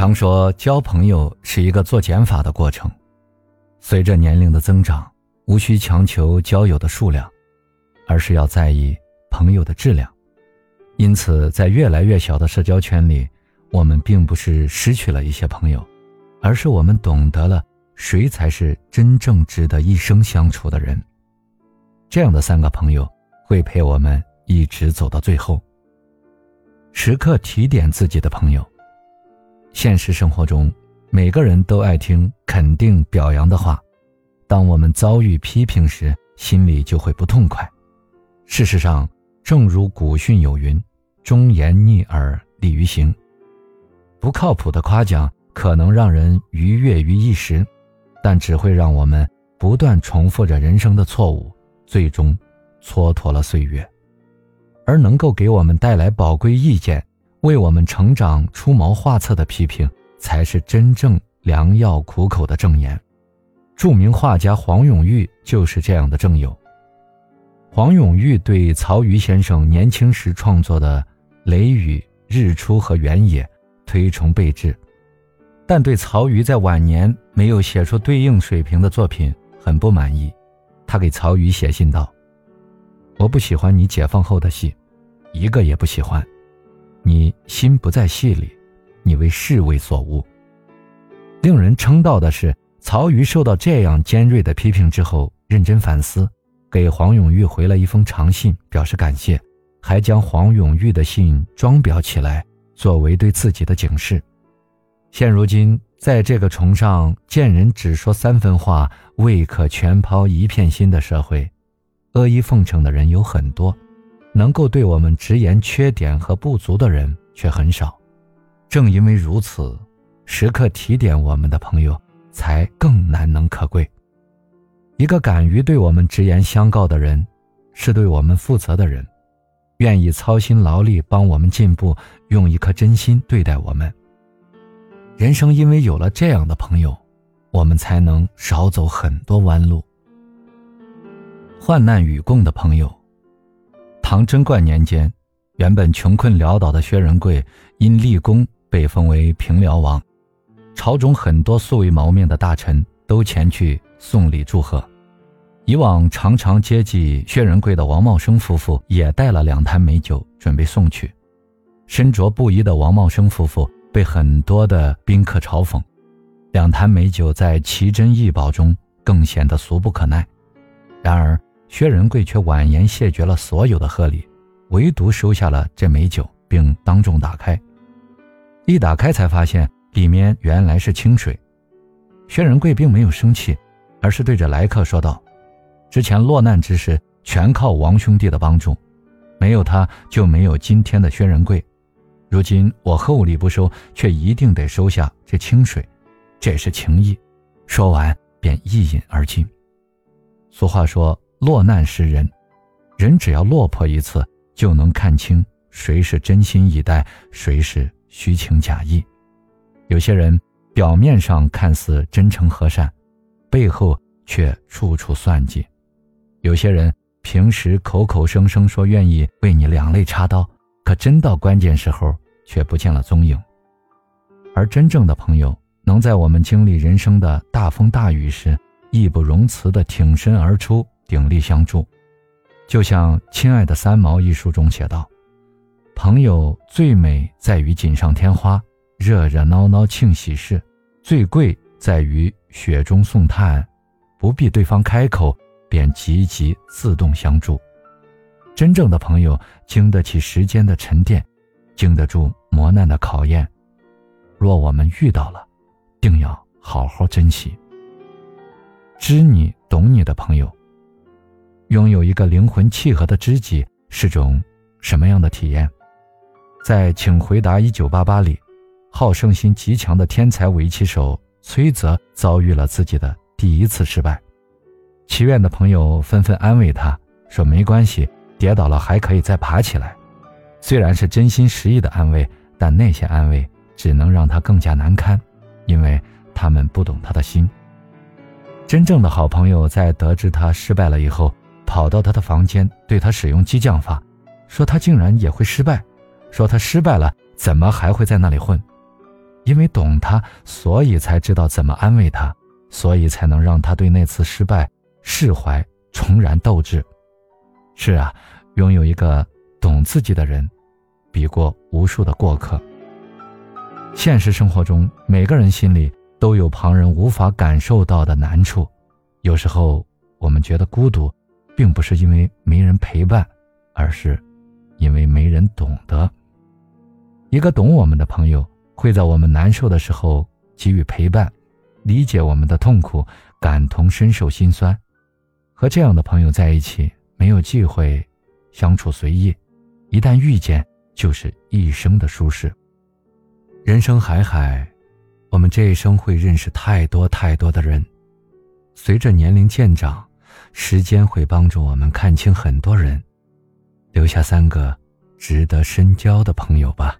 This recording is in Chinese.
常说交朋友是一个做减法的过程，随着年龄的增长，无需强求交友的数量，而是要在意朋友的质量。因此，在越来越小的社交圈里，我们并不是失去了一些朋友，而是我们懂得了谁才是真正值得一生相处的人。这样的三个朋友会陪我们一直走到最后。时刻提点自己的朋友。现实生活中，每个人都爱听肯定表扬的话，当我们遭遇批评时，心里就会不痛快。事实上，正如古训有云：“忠言逆耳利于行。”不靠谱的夸奖可能让人愉悦于一时，但只会让我们不断重复着人生的错误，最终蹉跎了岁月。而能够给我们带来宝贵意见。为我们成长出谋划策的批评，才是真正良药苦口的证言。著名画家黄永玉就是这样的正友。黄永玉对曹禺先生年轻时创作的《雷雨》《日出》和《原野》推崇备至，但对曹禺在晚年没有写出对应水平的作品很不满意。他给曹禺写信道：“我不喜欢你解放后的戏，一个也不喜欢。”你心不在戏里，你为世为所误。令人称道的是，曹禺受到这样尖锐的批评之后，认真反思，给黄永玉回了一封长信，表示感谢，还将黄永玉的信装裱起来，作为对自己的警示。现如今，在这个崇尚见人只说三分话，未可全抛一片心的社会，阿谀奉承的人有很多。能够对我们直言缺点和不足的人却很少，正因为如此，时刻提点我们的朋友才更难能可贵。一个敢于对我们直言相告的人，是对我们负责的人，愿意操心劳力帮我们进步，用一颗真心对待我们。人生因为有了这样的朋友，我们才能少走很多弯路。患难与共的朋友。唐贞观年间，原本穷困潦倒的薛仁贵因立功被封为平辽王，朝中很多素未谋面的大臣都前去送礼祝贺。以往常常接济薛仁贵的王茂生夫妇也带了两坛美酒准备送去。身着布衣的王茂生夫妇被很多的宾客嘲讽，两坛美酒在奇珍异宝中更显得俗不可耐。然而。薛仁贵却婉言谢绝了所有的贺礼，唯独收下了这美酒，并当众打开。一打开才发现里面原来是清水。薛仁贵并没有生气，而是对着来客说道：“之前落难之时，全靠王兄弟的帮助，没有他就没有今天的薛仁贵。如今我厚礼不收，却一定得收下这清水，这是情谊。”说完便一饮而尽。俗话说。落难识人，人只要落魄一次，就能看清谁是真心以待，谁是虚情假意。有些人表面上看似真诚和善，背后却处处算计；有些人平时口口声声说愿意为你两肋插刀，可真到关键时候却不见了踪影。而真正的朋友，能在我们经历人生的大风大雨时，义不容辞地挺身而出。鼎力相助，就像《亲爱的三毛》一书中写道：“朋友最美在于锦上添花、热热闹闹庆喜事，最贵在于雪中送炭，不必对方开口便积极自动相助。真正的朋友经得起时间的沉淀，经得住磨难的考验。若我们遇到了，定要好好珍惜。知你懂你的朋友。”拥有一个灵魂契合的知己是种什么样的体验？在《请回答一九八八》里，好胜心极强的天才围棋手崔泽遭遇了自己的第一次失败。棋院的朋友纷纷安慰他说：“没关系，跌倒了还可以再爬起来。”虽然是真心实意的安慰，但那些安慰只能让他更加难堪，因为他们不懂他的心。真正的好朋友在得知他失败了以后。跑到他的房间，对他使用激将法，说他竟然也会失败，说他失败了怎么还会在那里混？因为懂他，所以才知道怎么安慰他，所以才能让他对那次失败释怀，重燃斗志。是啊，拥有一个懂自己的人，比过无数的过客。现实生活中，每个人心里都有旁人无法感受到的难处。有时候，我们觉得孤独，并不是因为没人陪伴，而是因为没人懂得。一个懂我们的朋友，会在我们难受的时候给予陪伴，理解我们的痛苦，感同身受心酸。和这样的朋友在一起，没有忌讳，相处随意，一旦遇见，就是一生的舒适。人生海海，我们这一生会认识太多太多的人。随着年龄渐长，时间会帮助我们看清很多人，留下三个值得深交的朋友吧。